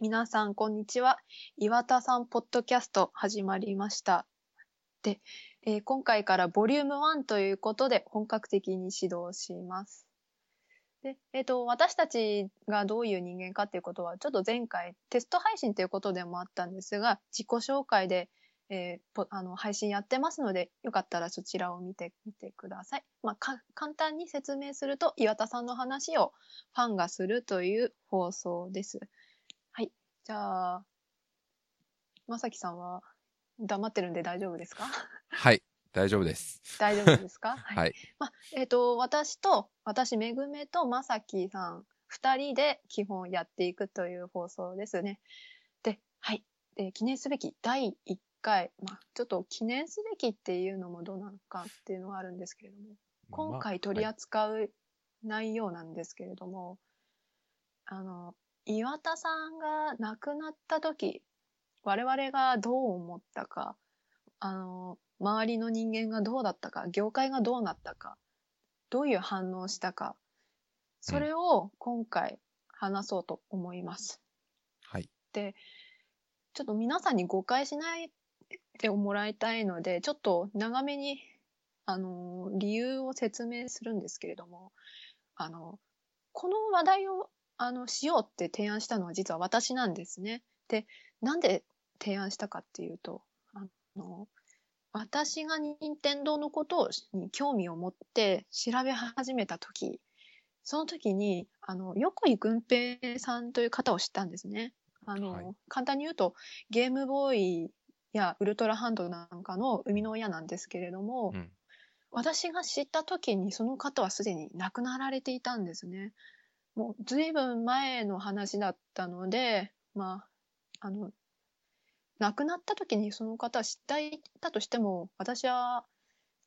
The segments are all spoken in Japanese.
皆さん、こんにちは。岩田さんポッドキャスト始まりました。で、えー今回からボリューム1ということで本格的に指導します。で、えっ、と、私たちがどういう人間かっていうことは、ちょっと前回テスト配信ということでもあったんですが、自己紹介で、えーあの配信やってますので、よかったらそちらを見てみてください。まあ、簡単に説明すると、岩田さんの話をファンがするという放送です。はい。じゃあ、まさきさんは黙ってるんで大丈夫ですか？はい、大丈夫です。大丈夫ですか？はい。まあ、えっ、と、私と、私、めぐめとまさきさん、二人で基本やっていくという放送ですね。で、はい。で、記念すべき第1回、まあ、ちょっと記念すべきっていうのもどうなのかっていうのはあるんですけれども、今回取りま扱う内容なんですけれども、あの、岩田さんが亡くなった時、我々がどう思ったか、あの、周りの人間がどうだったか、業界がどうなったか、どういう反応をしたか、それを今回話そうと思います。はい。で、ちょっと皆さんに誤解しないでもらいたいので、ちょっと長めに、あの、理由を説明するんですけれども、あの、この話題を、あの、しようって提案したのは実は私なんですね。で、なんで提案したかっていうと、あの、私が任天堂のことに興味を持って調べ始めた時、その時に、あの、横井軍平さんという方を知ったんですね。あの、はい簡単に言うと、ゲームボーイやウルトラハンドなんかの生みの親なんですけれども、うん。私が知った時にその方はすでに亡くなられていたんですね。もう随分前の話だったので、まあ、あの、亡くなった時にその方は知っていたとしても、私は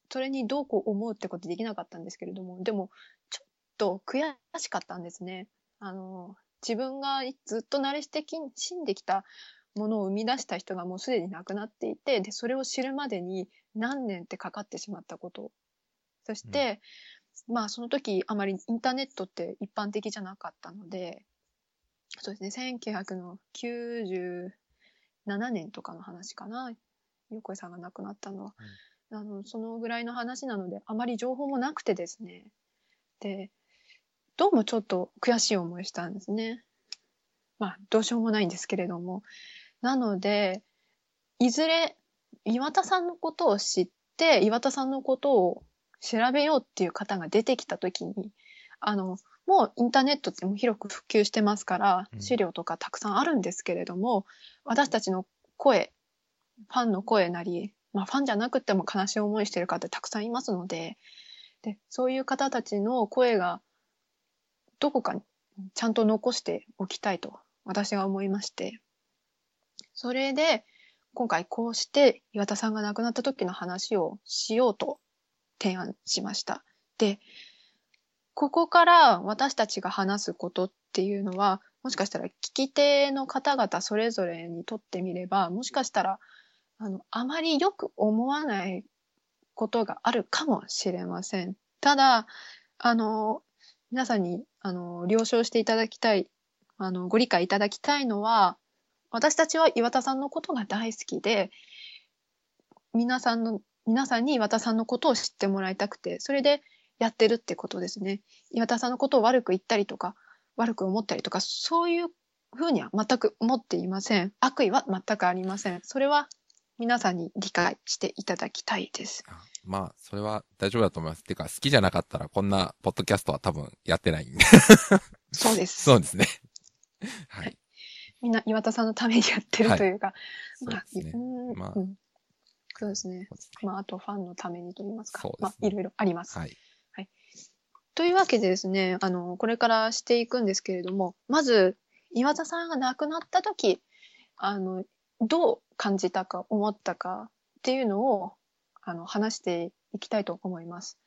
それにどうこう思うってことできなかったんですけれども、でも、ちょっと悔しかったんですね。あの、自分がずっと慣れしてき死んできたものを生み出した人がもうすでに亡くなっていて、で、それを知るまでに何年ってかかってしまったこと。そして、まあその時あまりインターネットって一般的じゃなかったので、そうですね、1997年とかの話かな。横井さんが亡くなったのは。あの、そのぐらいの話なので、あまり情報もなくてですね。で、どうもちょっと悔しい思いしたんですね。まあ、どうしようもないんですけれども。なので、いずれ岩田さんのことを知って、岩田さんのことを調べようっていう方が出てきたときに、あの、もうインターネットってもう広く普及してますからう、ん。資料とかたくさんあるんですけれども、私たちの声、ファンの声なり、まあファンじゃなくても悲しい思いしてる方たくさんいますので、で、そういう方たちの声がどこかにちゃんと残しておきたいと私は思いまして、それで今回こうして岩田さんが亡くなった時の話をしようと提案しました。で、ここから私たちが話すことっていうのは、もしかしたら聞き手の方々それぞれにとってみれば、もしかしたら、あの、あまりよく思わないことがあるかもしれません。ただ、あの、皆さんに、あの、了承していただきたい、あの、ご理解いただきたいのは、私たちは岩田さんのことが大好きで、皆さんの、皆さんに岩田さんのことを知ってもらいたくて、それでやってるってことですね。岩田さんのことを悪く言ったりとか、悪く思ったりとか、そういうふうには全く思っていません。悪意は全くありません。それは皆さんに理解していただきたいです。あまあ、それは大丈夫だと思います。てか、好きじゃなかったらこんなポッドキャストは多分やってないんで。そうです。そうですね。はい。みんな岩田さんのためにやってるというか、そうですねまあ。うーんまあうんそうですね。まあ、あとファンのためにと言いますか。すねまあ、いろいろあります。はい。というわけでですね、あの、これからしていくんですけれども、まず、岩田さんが亡くなった時、あの、どう感じたか、思ったかっていうのを、あの、話していきたいと思います。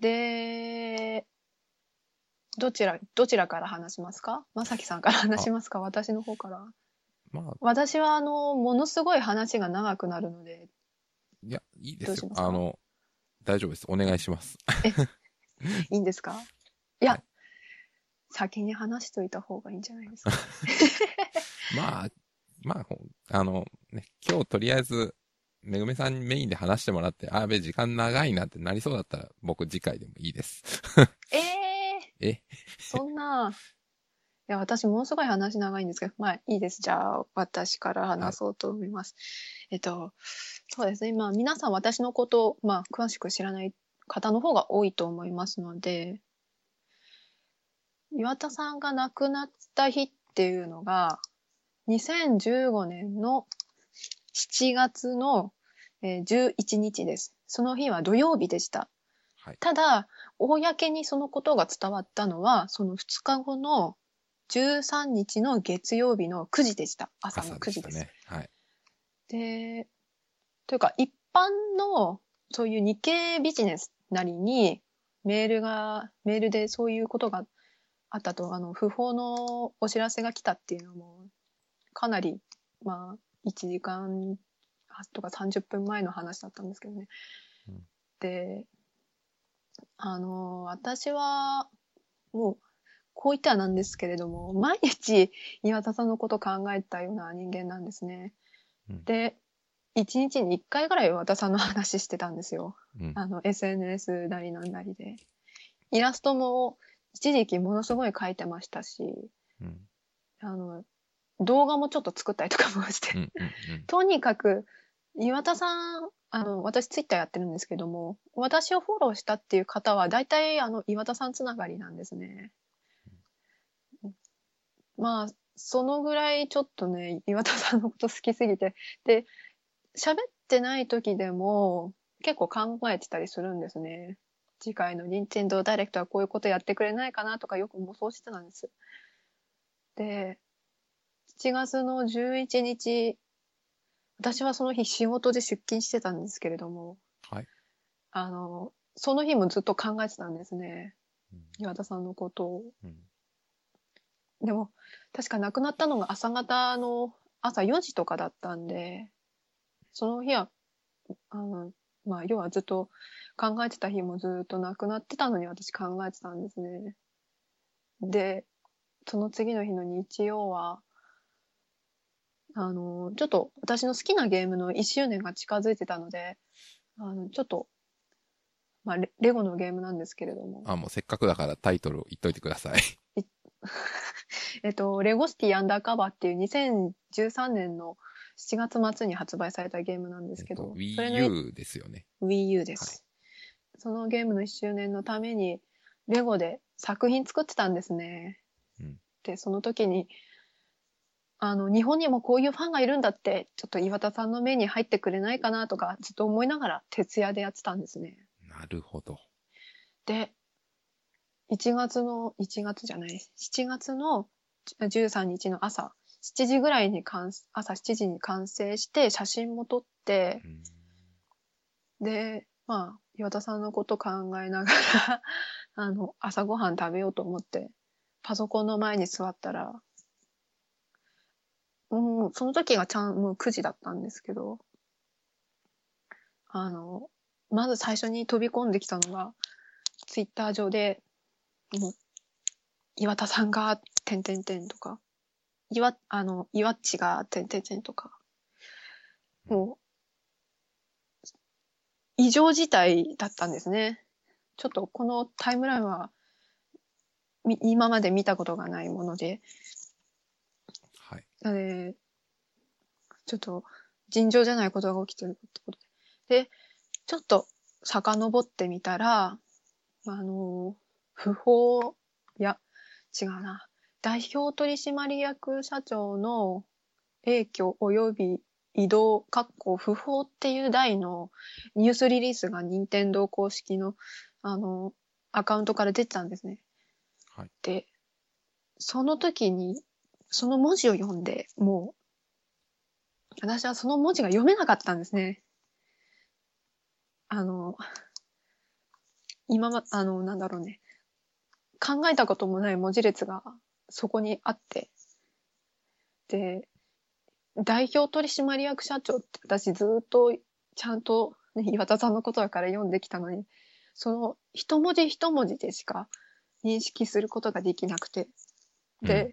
で、どちら、どちらから話しますか？まさきさんから話しますか？私の方から。まあ、私は、あの、ものすごい話が長くなるので、いや、いいですよどうしま。すか？あの、大丈夫です。お願いします。いいんですか？いや、はい先に話しといた方がいいんじゃないですか？まあ、まあ、あの、ね、今日とりあえず、めぐめさんにメインで話してもらって、あ、やべ、時間長いなってなりそうだったら、僕次回でもいいです。ええ え？そんな、いや、私ものすごい話長いんですけど、まあいいです。じゃあ、私から話そうと思います。えっと、そうですね。まあ皆さん私のことを、まあ詳しく知らない方の方が多いと思いますので、岩田さんが亡くなった日っていうのが、2015年の7月のえー11日です。その日は土曜日でした。はい。ただ、公にそのことが伝わったのは、その2日後の13日の月曜日の9時でした。朝の9時です。朝でね。はい。で、というか一般のそういう日経ビジネスなりにメールが、メールでそういうことがあったと、あの、不法のお知らせが来たっていうのも、かなり、まあ、1時間とか30分前の話だったんですけどね。うんで、あの、私は、もう、こう言ってはなんですけれども、毎日岩田さんのこと考えたような人間なんですね。うんで、一日に一回ぐらい岩田さんの話してたんですよ。うん。あの、SNS なりなんなりで。イラストも一時期ものすごい描いてましたし、うん。あの、動画もちょっと作ったりとかもして、うん。うん。とにかく、岩田さん、あの、私ツイッターやってるんですけども、私をフォローしたっていう方は、大体、あの、岩田さんつながりなんですね。まあ、そのぐらいちょっとね、岩田さんのこと好きすぎて、で、喋ってない時でも、結構考えてたりするんですね。次回の任天堂ダイレクトはこういうことやってくれないかなとかよく妄想してたんです。で、7月の11日、私はその日仕事で出勤してたんですけれども、はい。あの、その日もずっと考えてたんですね。うん岩田さんのことを。うんでも、確か亡くなったのが朝方の朝4時とかだったんで、その日は、あの、まあ、要はずっと考えてた日もずっと亡くなってたのに私考えてたんですね。で、その次の日の日曜は、あの、ちょっと私の好きなゲームの1周年が近づいてたので、あの、ちょっと、まあレ、レゴのゲームなんですけれども、あ、もうせっかくだからタイトルを言っといてください。えっと、レゴシティアンダーカバーっていう2013年の7月末に発売されたゲームなんですけど、えっと Wii U ですよね。Wii U です、そのゲームの1周年のために、レゴで作品作ってたんですね。うんで、その時に、あの、日本にもこういうファンがいるんだって、ちょっと岩田さんの目に入ってくれないかなとか、ずっと思いながら徹夜でやってたんですね。なるほど。で、1月の、1月じゃない、7月の13日の朝、7時ぐらいに完、朝7時に完成して、写真も撮ってう、ん。で、まあ、岩田さんのこと考えながら、あの、朝ごはん食べようと思って、パソコンの前に座ったら、もう、その時がちゃん、もう9時だったんですけど、あの、まず最初に飛び込んできたのが、ツイッター上で、もう、岩田さんが、てんてんてんとか、岩、あの、岩っちが、てんてんてんとか、もう、異常事態だったんですね。ちょっとこのタイムラインは、み今まで見たことがないもので、はい。えーちょっと尋常じゃないことが起きてるってことで。で、ちょっと遡ってみたら、あの、不法、いや、違うな。代表取締役社長の影響及び移動、かっこ不法っていう題のニュースリリースが任天堂公式の、あの、アカウントから出てたんですね。はい。で、その時に、その文字を読んで、もう、私はその文字が読めなかったんですね。あの、今ま、あの、なんだろうね。考えたこともない文字列がそこにあって。で、代表取締役社長って私ずっとちゃんと、ね、岩田さんのことだから読んできたのに、その一文字一文字でしか認識することができなくて。で、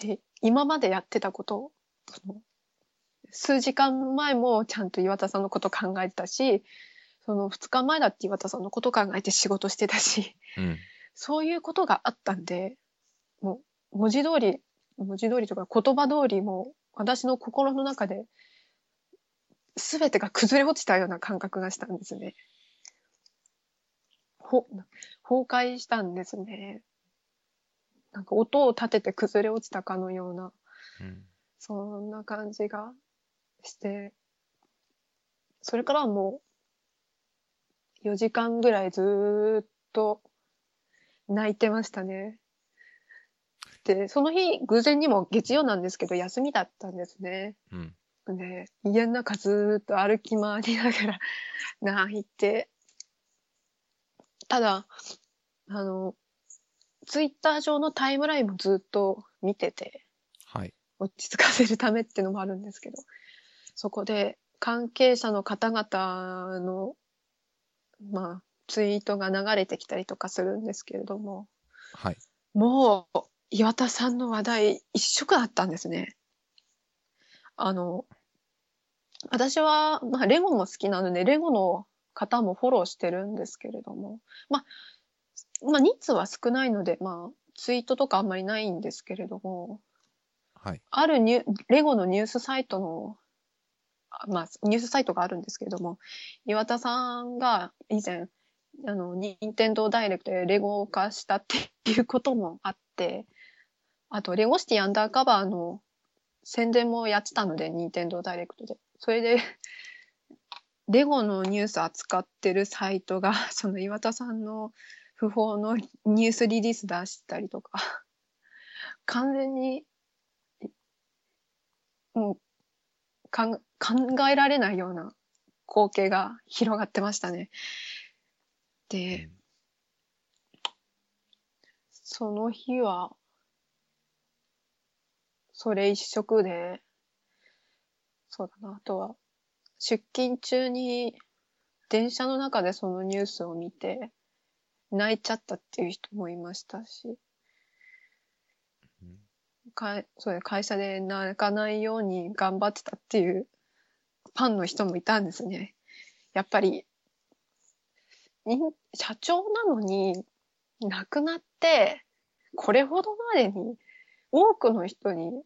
で、今までやってたこと、その数時間前もちゃんと岩田さんのこと考えてたし、その2日前だって岩田さんのこと考えて仕事してたし、うん。そういうことがあったんで、もう文字通り、文字通りとか言葉通りもう私の心の中で全てが崩れ落ちたような感覚がしたんですね。ほ、崩壊したんですね。なんか音を立てて崩れ落ちたかのような、うん。そんな感じがして、それからはもう4時間ぐらいずーっと泣いてましたね。で、その日、偶然にも月曜なんですけど、休みだったんですね。うん。で、家の中ずーっと歩き回りながら 泣いて、ただ、あの、ツイッター上のタイムラインもずっと見てて、はい。落ち着かせるためってのもあるんですけど、そこで関係者の方々の、まあ、ツイートが流れてきたりとかするんですけれども、はい。もう、岩田さんの話題一色だったんですね。あの、私は、まあ、レゴも好きなので、レゴの方もフォローしてるんですけれども、まあ、まあ、人数は少ないので、まあ、ツイートとかあんまりないんですけれども、はい。あるニュレゴのニュースサイトの、あまあ、ニュースサイトがあるんですけれども、岩田さんが以前、あの、任天堂ダイレクトでレゴ化したっていうこともあって、あと、レゴシティアンダーカバーの宣伝もやってたので、任天堂ダイレクトで。それで、レゴのニュース扱ってるサイトが、その岩田さんの不法のニュースリリース出したりとか、完全にもう考えられないような光景が広がってましたね。で、その日は、それ一色で、そうだな、あとは、出勤中に電車の中でそのニュースを見て、泣いちゃったっていう人もいましたし、かそうね会社で泣かないように頑張ってたっていうファンの人もいたんですね。やっぱり、に社長なのに亡くなって、これほどまでに多くの人に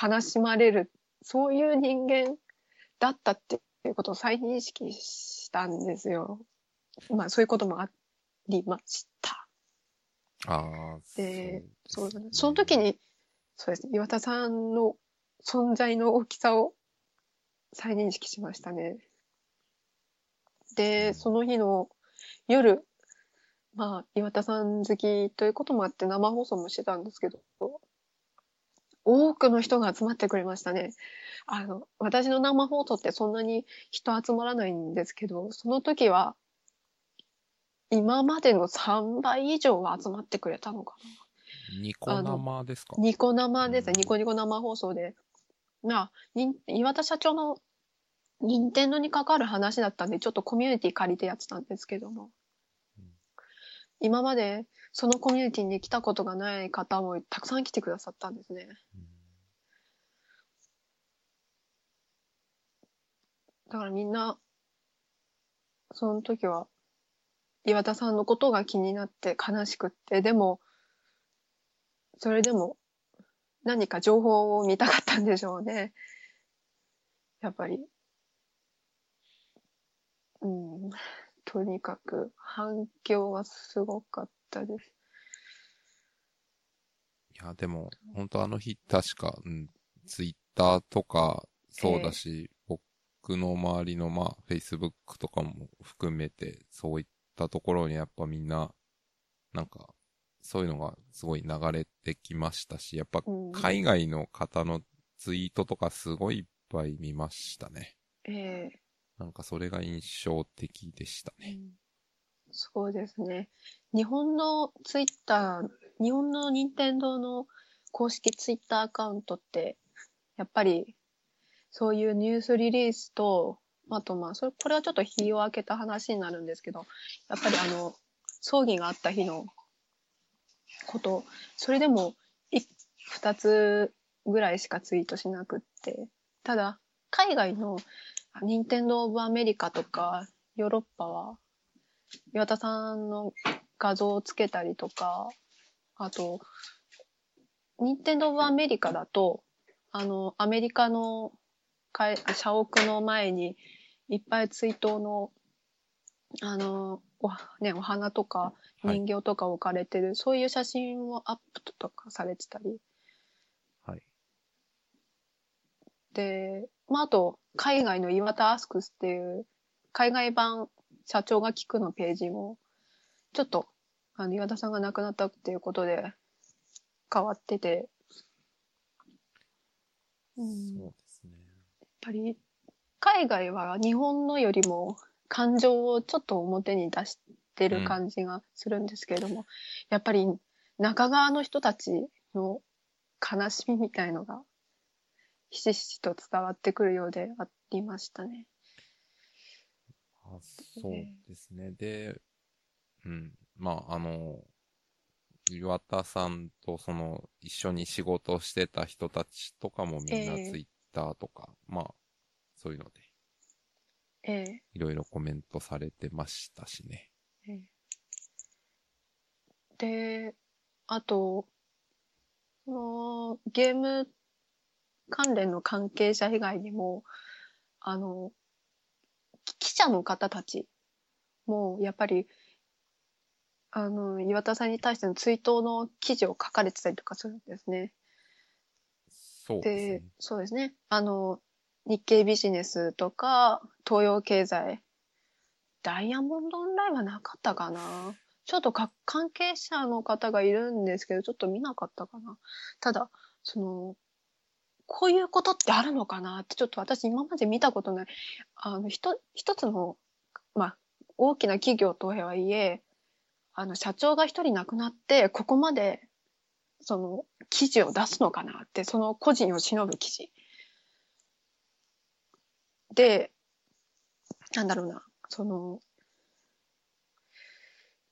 悲しまれる、そういう人間だったっていうことを再認識したんですよ。まあそういうこともありました。ああ、でそうだね。その時に、そうですね。岩田さんの存在の大きさを再認識しましたね。で、その日の夜、まあ、岩田さん好きということもあって生放送もしてたんですけど、多くの人が集まってくれましたね。あの、私の生放送ってそんなに人集まらないんですけど、その時は、今までの3倍以上は集まってくれたのかな。ニコ生ですか？ニコ生ですニコニコ生放送で。まあ、に岩田社長の任天堂に関わる話だったんで、ちょっとコミュニティ借りてやってたんですけども。うん今までそのコミュニティに来たことがない方もたくさん来てくださったんですね。うんだからみんな、その時は、岩田さんのことが気になって悲しくって、でも、それでも何か情報を見たかったんでしょうね。やっぱり。うん。とにかく反響がすごかったです。いや、でも、本当あの日、確か、うん、ツイッターとか、そうだし、僕の周りの、まあ、Facebook とかも含めて、そういったところにやっぱみんな、なんか、そういうのがすごい流れてきましたし、やっぱうん海外の方のツイートとかすごいいっぱい見ましたね。ええなんかそれが印象的でしたね。うんそうですね。日本のツイッター、日本の任天堂の公式ツイッターアカウントって、やっぱり、そういうニュースリリースと、あとまあ、それ、これはちょっと日を明けた話になるんですけど、やっぱりあの、葬儀があった日のこと、それでも、2つぐらいしかツイートしなくって。ただ、海外の任天堂オブアメリカとかヨーロッパは、岩田さんの画像をつけたりとか、あと、任天堂オブアメリカだと、あの、アメリカの社屋の前にいっぱい追悼の、あの、お,、ね、お花とか人形とか置かれてる、そういう写真をアップとかされてたり。はい。で、まあ、あと、海外の岩田アスクスっていう、海外版社長が聞くのページも、ちょっと、あの、岩田さんが亡くなったっていうことで、変わってて、うん、やっそうですね。ぱり、海外は日本のよりも感情をちょっと表に出してる感じがするんですけれども、やっぱり中側の人たちの悲しみみたいのが、ひしひしと伝わってくるようでありましたね。あそうですね。で、うん。まあ、あの、岩田さんとその、一緒に仕事をしてた人たちとかもみんなええツイッターとか、まあ、そういうので、ええいろいろコメントされてましたしね。ええで、あと、そのゲーム関連の関係者以外にも、あの、き記者の方たちも、やっぱり、あの、岩田さんに対しての追悼の記事を書かれてたりとかするんですね。そうですでね。、そうですね。あの、日経ビジネスとか、東洋経済、ダイヤモンドオンラインはなかったかな？ちょっとか関係者の方がいるんですけど、ちょっと見なかったかな？ただ、その、こういうことってあるのかなって、ちょっと私今まで見たことない。あの、ひと一つの、まあ、大きな企業とはいえ、あの、社長が一人亡くなって、ここまで、その、記事を出すのかなって、その個人を忍ぶ記事。で、なんだろうな、その、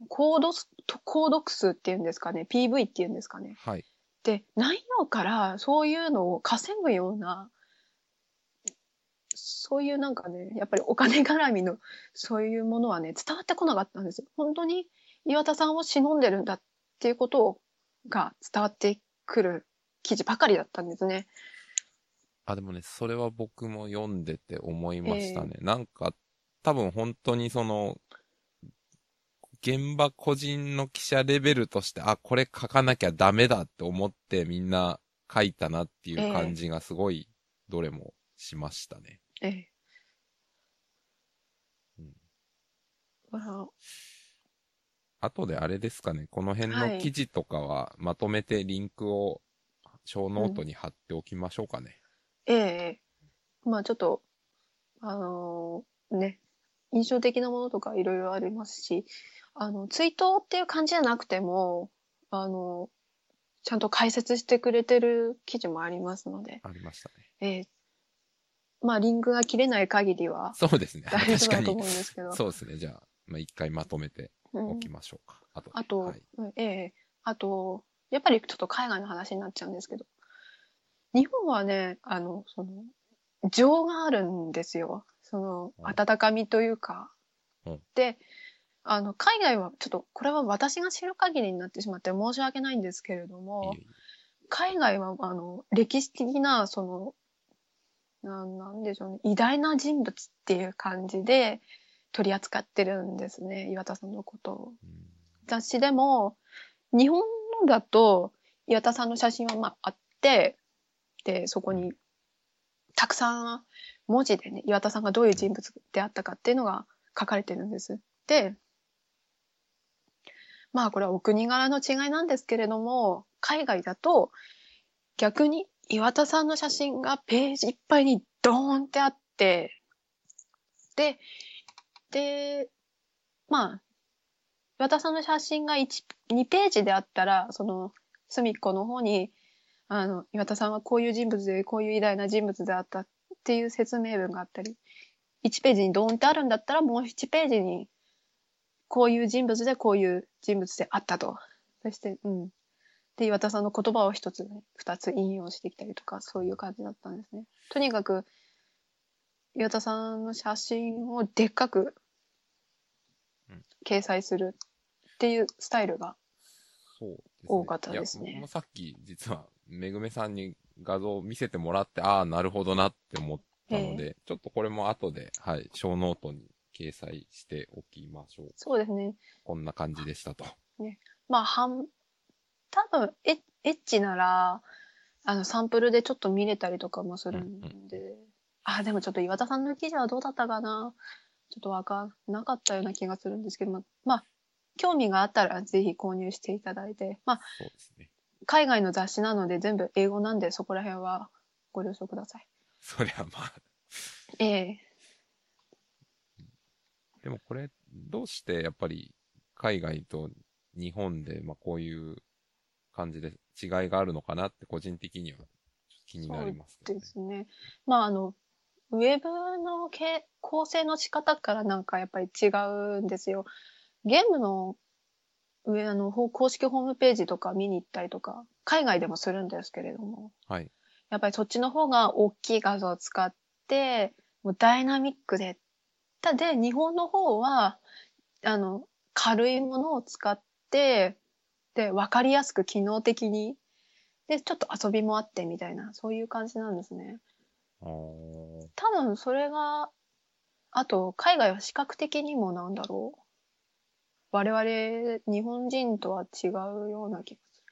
コードス、購読数っていうんですかね、PV っていうんですかね。はい。で、内容からそういうのを稼ぐような、そういうなんかね、やっぱりお金絡みのそういうものはね、伝わってこなかったんですよ。本当に岩田さんを忍んでるんだっていうことが伝わってくる記事ばかりだったんですね。あ、でもね、それは僕も読んでて思いましたね。なんか、多分本当にその、現場個人の記者レベルとして、あ、これ書かなきゃダメだって思ってみんな書いたなっていう感じがすごい、どれもしましたね。ええ。うん。だからあとであれですかね、この辺はいの記事とかはまとめてリンクをショーノートに貼っておきましょうかね。ええ。まあちょっと、あのーね、印象的なものとかいろいろありますし、あの、追悼っていう感じじゃなくても、あの、ちゃんと解説してくれてる記事もありますので、ありましたね。ええまあリンクが切れない限りはそうですね。大丈夫だと思に。うんですけど。そうですね。じゃあ、まあ、一回まとめてうんおきましょうか。あとであと、はい。うんええあと、やっぱりちょっと海外の話になっちゃうんですけど、日本はね、あの、その、情があるんですよ。その、うん。温かみというか。うん。で、あの、海外は、ちょっと、これは私が知る限りになってしまって申し訳ないんですけれども海外は、あの、歴史的な、その、なんなんでしょうね、偉大な人物っていう感じで取り扱ってるんですね、岩田さんのことを。うん。雑誌でも、日本のだと、岩田さんの写真はまああって、で、そこに、たくさん文字でね、岩田さんがどういう人物であったかっていうのが書かれてるんです。で、まあこれはお国柄の違いなんですけれども、海外だと、逆に岩田さんの写真がページいっぱいにドーンってあって、で、で、まあ、岩田さんの写真が1、2ページであったら、その、隅っこの方に、あの、岩田さんはこういう人物で、こういう偉大な人物であったっていう説明文があったり、1ページにドーンってあるんだったら、もう1ページに、こういう人物で、こういう人物であったと。そして、うん。で、岩田さんの言葉を一つ、二つ引用してきたりとか、そういう感じだったんですね。とにかく、岩田さんの写真をでっかく掲載するっていうスタイルが、そう。多かったですねいや僕もさっき、実は、めぐめさんに画像を見せてもらって、ああ、なるほどなって思ったので、ちょっとこれも後で、はい、ショーノートに掲載しておきましょう。そうですね。こんな感じでしたと。まあ、半、多分エッ、エッチなら、あの、サンプルでちょっと見れたりとかもするんで、あ、でもちょっと岩田さんの記事はどうだったかな？ちょっとわかんなかったような気がするんですけど、ままあ、興味があったらぜひ購入していただいて、まあ、そうですね。海外の雑誌なので全部英語なんでそこら辺はご了承ください。そりゃまあ、ええでもこれ、どうしてやっぱり海外と日本で、まあこういう感じで違いがあるのかなって個人的には気になりますけどね、ですね。まあ、あの、ウェブのけ構成の仕方からなんかやっぱり違うんですよ。ゲームの上、あの、ほ公式ホームページとか見に行ったりとか、海外でもするんですけれども、はい。やっぱりそっちの方が大きい画像を使って、もうダイナミックで、たで、日本の方は、あの、軽いものを使って、で、わかりやすく機能的に、で、ちょっと遊びもあってみたいな、そういう感じなんですね。多分それが、あと、海外は視覚的にもなんだろう。我々、日本人とは違うような気がする。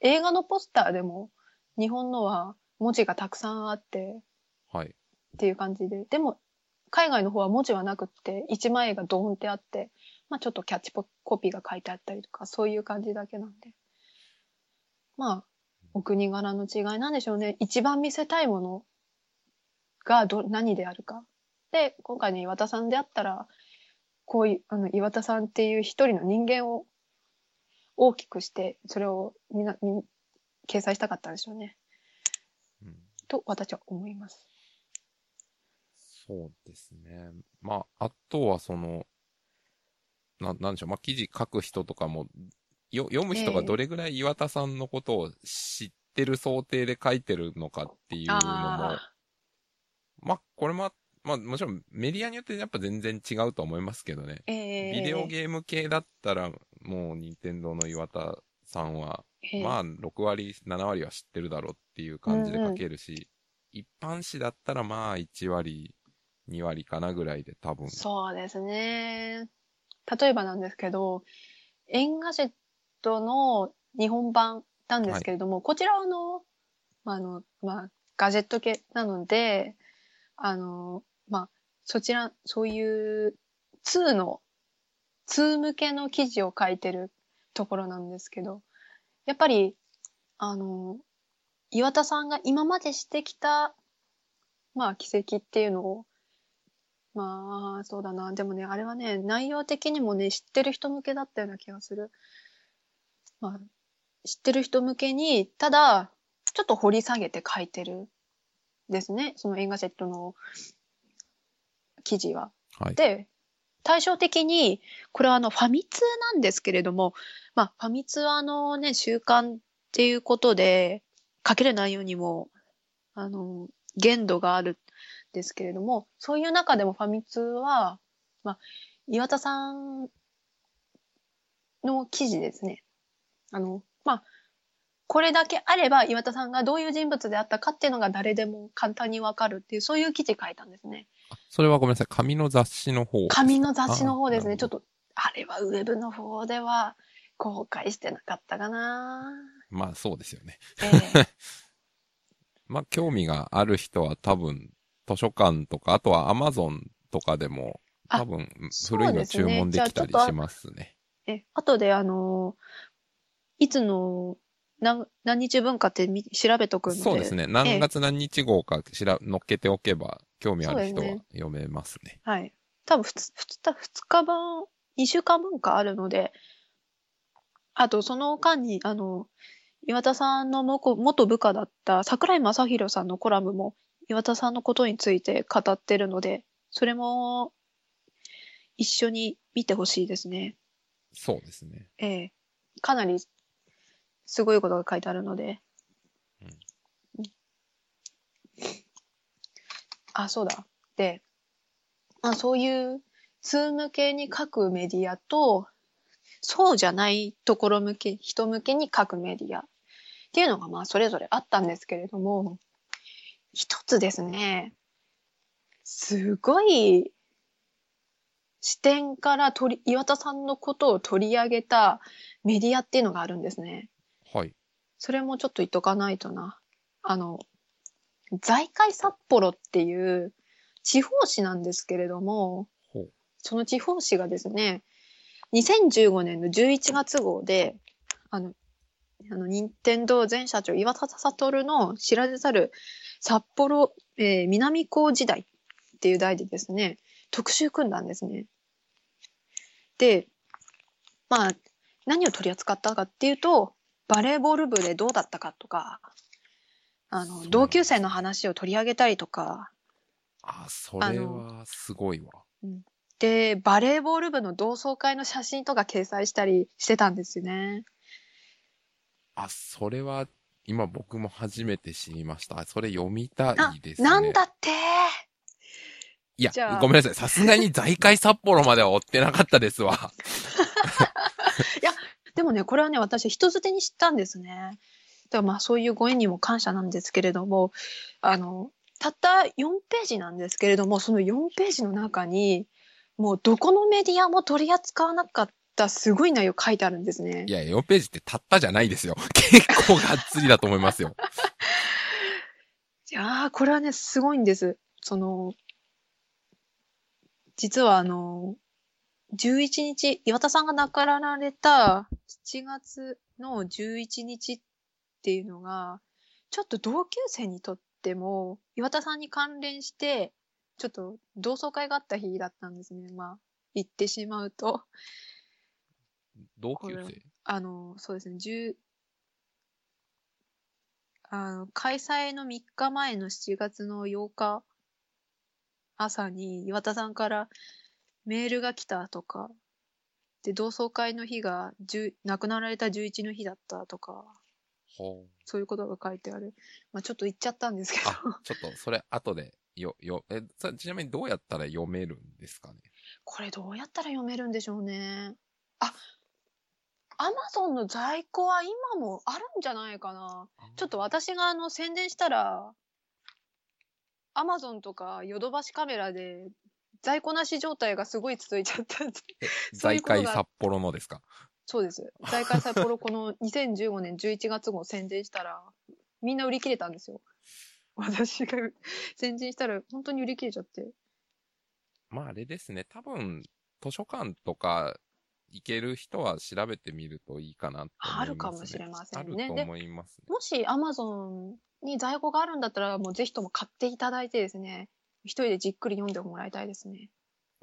映画のポスターでも、日本のは文字がたくさんあってはい。っていう感じで、でも、海外の方は文字はなくって、一枚絵がドーンってあって、まあちょっとキャッチコピーが書いてあったりとか、そういう感じだけなんで。まあ、お国柄の違いなんでしょうね。一番見せたいものがど、何であるか。で、今回の岩田さんであったら、こういう、あの、岩田さんっていう一人の人間を大きくして、それをみな、み掲載したかったんでしょうね。うんと、私は思います。そうですね。まあ、あとはその、ななんでしょう、まあ、記事書く人とかも、よ読む人がどれぐらい岩田さんのことを知ってる想定で書いてるのかっていうのも、あまあ、これも、まあ、もちろんメディアによってやっぱ全然違うと思いますけどね。ーえー、ビデオゲーム系だったら、もう任天堂の岩田さんは、えーまあ、6割、7割は知ってるだろうっていう感じで書けるし、一般紙だったらまあ、1割、2割かなぐらいで多分。そうですね。例えばなんですけど、 Engadget の日本版なんですけれども、こちらはあの、まあ、あの、まあ、ガジェット系なので、あの、まあ、そちら、そういう2の、2向けの記事を書いてるところなんですけど、やっぱり、あの、岩田さんが今までしてきた、まあ、奇跡っていうのを、まあ、そうだな。でもね、あれはね、内容的にもね、知ってる人向けだったような気がする。まあ、知ってる人向けに、ただ、ちょっと掘り下げて書いてるですね。その Engadget の記事は。はい。で、対照的に、これはあの、ファミ通なんですけれども、まあ、ファミ通はあのね、週刊っていうことで、書ける内容にも、あの、限度があるんですけれども、そういう中でもファミ通は、まあ、岩田さんの記事ですね。あの、まあ、これだけあれば岩田さんがどういう人物であったかっていうのが誰でも簡単にわかるっていう、そういう記事書いたんですね。それはごめんなさい。紙の雑誌の方。紙の雑誌の方ですね。あちょっと、あれはウェブの方では公開してなかったかな。まあ、そうですよね。ええ まあ、興味がある人は多分、図書館とか、あとはアマゾンとかでも、あ多分、古いの注文できたりしますね。え、後であのいつの何何日分かってみ調べとくので。そうですね。何月何日号かしら、乗っけておけば、興味ある人はそうですね読めますね。はい。多分ふつ、ふつ、二日分、二週間分かあるので、あと、その間に、あの、岩田さんの元元部下だった桜井正宏さんのコラムも岩田さんのことについて語ってるので、それも一緒に見てほしいですね。そうですね。ええかなりすごいことが書いてあるので。うんうんあ、そうだ。で、まあそういう通向けに書くメディアと、そうじゃないところ向け、人向けに書くメディアっていうのがまあそれぞれあったんですけれども、一つですね、すごい視点から取り、岩田さんのことを取り上げたメディアっていうのがあるんですね。はい。それもちょっと言っとかないとな。あの、財界札幌っていう地方紙なんですけれども。その地方紙がですね、2015年の11月号で、あの、あの、任天堂前社長岩田悟の知られざる札幌、えー南高時代っていう題でですね、特集組んだんですね。で、まあ、何を取り扱ったかっていうと、バレーボール部でどうだったかとか、あの、同級生の話を取り上げたりとか、あ、それはすごいわ。で、バレーボール部の同窓会の写真とか掲載したりしてたんですよね。あ、それは、今僕も初めて知りました。それ読みたいですね。なんだっていやごめんなさい。さすがに財界札幌までは追ってなかったですわ。でもね、これはね、私人づてに知ったんですね。だまあそういうご縁にも感謝なんですけれども、あの、たった4ページなんですけれども、その4ページの中に、もうどこのメディアも取り扱わなかったすごい内容書いてあるんですねい。や、4ページってたったじゃないですよ。結構がっつりだと思いますよ。いやー、これはね、すごいんです。その、実はあの、11日、岩田さんが亡くなられた7月の11日っていうのが、ちょっと同級生にとっても、岩田さんに関連して、ちょっと同窓会があった日だったんですね。まあ、言ってしまうと。同級生？あの、そうですね、10、あの、開催の3日前の7月の8日、朝に岩田さんからメールが来たとか、で、同窓会の日が10亡くなられた11の日だったとか。そういうことが書いてある。まあちょっと言っちゃったんですけど。あ、ちょっと、それ後で、よ、よ、え、さちなみにどうやったら読めるんですかね？これどうやったら読めるんでしょうね。あ、アマゾンの在庫は今もあるんじゃないかな。ちょっと私があの宣伝したら、アマゾンとかヨドバシカメラで在庫なし状態がすごい続いちゃったんで。そういう財ことが界札幌のですか？そうです。在海札幌この 2015年11月号宣伝したら、みんな売り切れたんですよ。私が宣伝したら本当に売り切れちゃって。まああれですね。多分、図書館とか行ける人は調べてみるといいかなと思います、ね。あるかもしれませんねあると思いますね。もし Amazon に在庫があるんだったら、もうぜひとも買っていただいてですね、一人でじっくり読んでもらいたいですね。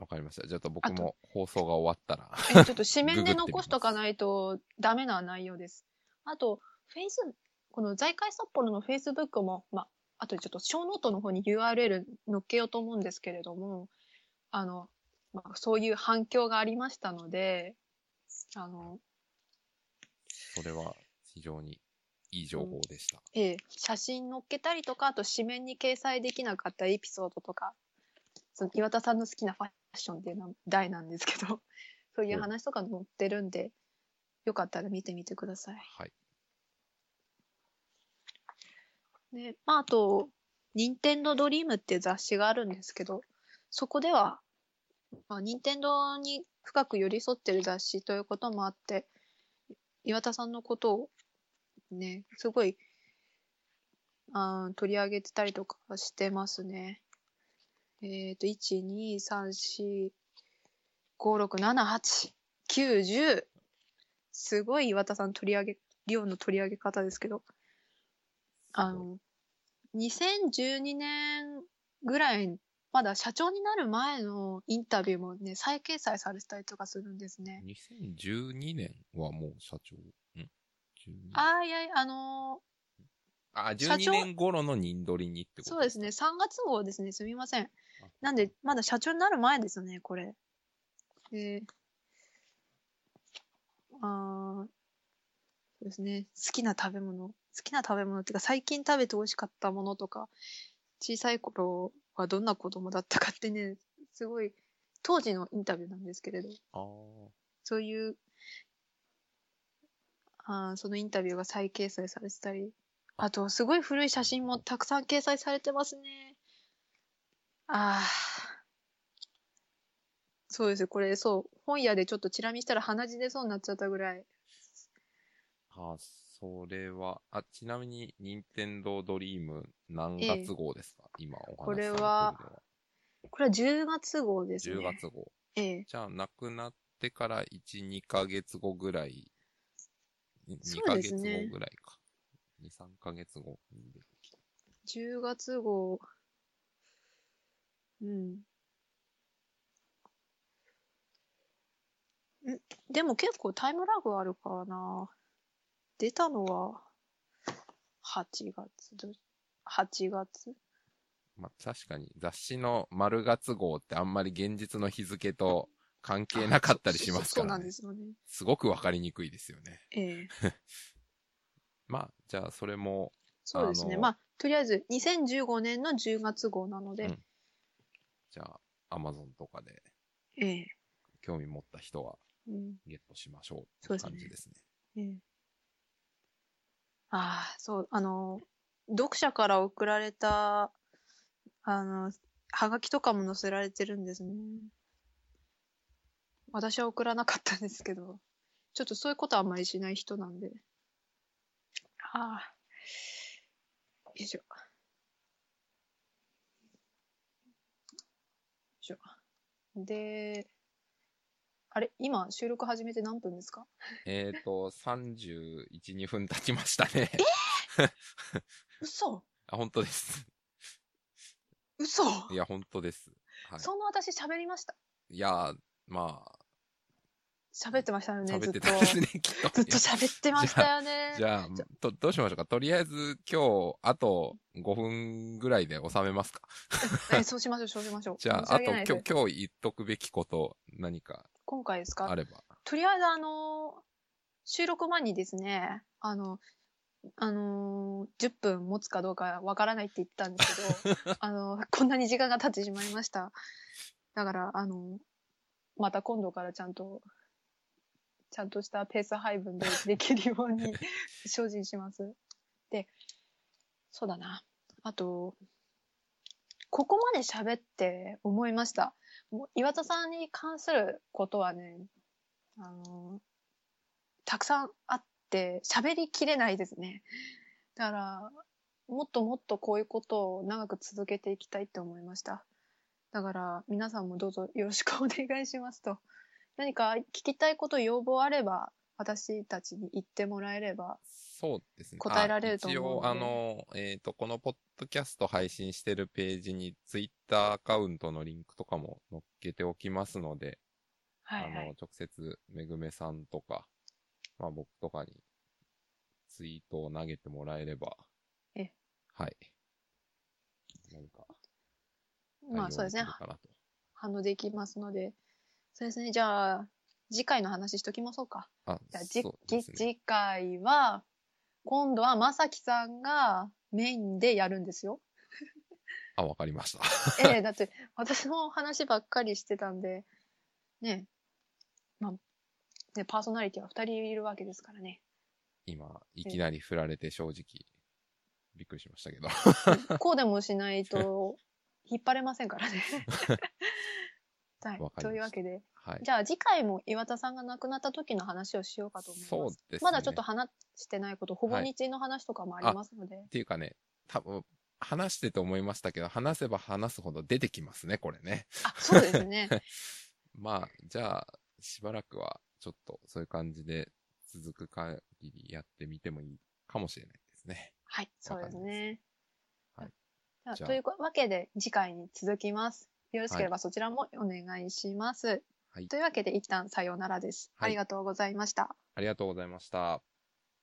わかりました。ちょっと僕も放送が終わったら。えちょっと紙面で残しとかないとダメな内容です。あと、フェイス、この財界さっぽろの Facebook も、まあ、あとちょっとショーノートの方に URL 載っけようと思うんですけれども、あの、まあ、そういう反響がありましたので、あの、それは非常にいい情報でした。ええ、写真載っけたりとか、あと紙面に掲載できなかったエピソードとか、その岩田さんの好きなファッションっていうのは題なんですけど、そういう話とか載ってるんで、よかったら見てみてください。はい。で、まあ、あと、任天堂ドリームっていう雑誌があるんですけど、そこでは、まあ、任天堂に深く寄り添ってる雑誌ということもあって、岩田さんのことをね、すごい、あー取り上げてたりとかしてますね。えっ、と、1、2、3、4、5、6、7、8、9、10。すごい岩田さん取り上げ、量の取り上げ方ですけど、あの、2012年ぐらい、まだ社長になる前のインタビューもね、再掲載されてたりとかするんですね。2012年はもう社長。ん ?12 ああ、いやいや、あのあ、社長12年頃の人取りにってーことそうですね、3月号ですね、すみません。あなんで、まだ社長になる前ですね、これ。で、あーそうですね。好きな食べ物。好きな食べ物っていうか、最近食べて美味しかったものとか、小さい頃はどんな子供だったかってね、すごい、当時のインタビューなんですけれど、ああ。そういう、あーそのインタビューが再掲載されてたり、あと、すごい古い写真もたくさん掲載されてますね。ああ。そうです。これ、そう、本屋でちょっとチラ見したら鼻血出そうになっちゃったぐらい。あ、それは、あ、ちなみに、任天堂ドリーム何月号ですか、今お話しされてるのこれはこれは10月号ですね。10月号。ええ。じゃあ、亡くなってから1、2ヶ月後ぐらい、2そうヶ月後ぐらいか。2、3ヶ月後に出てきた。10月号。うん。ん？でも結構タイムラグあるからな。出たのは、8月ど、8月？まあ、確かに雑誌の丸月号ってあんまり現実の日付と関係なかったりしますかそうならね。んですよね。すごくわかりにくいですよね。ええ。まあ、じゃあそれも、そうですね。あのまあ、とりあえず2015年の10月号なので、うんじゃあ、アマゾンとかでええ。興味持った人はうん。ゲットしましょうっていうそうですね感じですね。ええ。ああ、そう、あの、読者から送られた、あの、はがきとかも載せられてるんですね。私は送らなかったんですけど、ちょっとそういうことはあんまりしない人なんで。ああ。よいしょ。よいしょ。で、あれ今収録始めて何分ですか？えっ、と、31、2分経ちましたね。嘘あ、本当です。嘘いや、本当です。はい。そんな私喋りました。いや、まあ、喋ってましたよね、喋ってずっと。たですね、きっと。ずっと喋ってましたよね。じゃあ、と、どうしましょうか。とりあえず、今日、あと5分ぐらいで収めますか。えそうしましょう、そうしましょう。じゃあ、あと、今日、今日言っとくべきこと、何か今回ですか？あれば。とりあえず、あの、収録前にですね、あの、あのー、10分持つかどうかわからないって言ったんですけど、あの、こんなに時間が経ってしまいました。だから、あの、また今度からちゃんと、ちゃんとしたペース配分でできるように 精進します。で、そうだな。あと、ここまで喋って思いました。もう岩田さんに関することはね、あの、たくさんあって、喋りきれないですね。だから、もっともっとこういうことを長く続けていきたいって思いました。だから、皆さんもどうぞよろしくお願いしますと。何か聞きたいこと、要望あれば、私たちに言ってもらえれば、そうですね。答えられると思うのであ一応、あの、えっ、と、このポッドキャスト配信してるページに、ツイッターアカウントのリンクとかも載っけておきますので、はいはいあの、。直接、めぐめさんとか、まあ僕とかに、ツイートを投げてもらえれば、えはい。何か、まあそうですね。反応できますので。そうですね。じゃあ、次回の話しときましょうか。あ、じゃあ、じね。次回は、今度はまさきさんがメインでやるんですよ。あ、わかりました。ええだって、私の話ばっかりしてたんで、ね、まあ、ね、パーソナリティは二人いるわけですからね。今、いきなり振られて正直、びっくりしましたけど。こうでもしないと、引っ張れませんからね。はいというわけで、はい。じゃあ次回も岩田さんが亡くなった時の話をしようかと思います。そうですね。まだちょっと話してないこと、ほぼ日の話とかもありますので。っていうかね、多分、話してて思いましたけど、話せば話すほど出てきますね、これね。あ、そうですね。まあ、じゃあ、しばらくは、ちょっと、そういう感じで、続く限りやってみてもいいかもしれないですね。はい、そうですね。はいじゃあじゃあというわけで、次回に続きます。よろしければそちらもお願いします。はいというわけで、一旦さようならです。はいありがとうございました。ありがとうございました。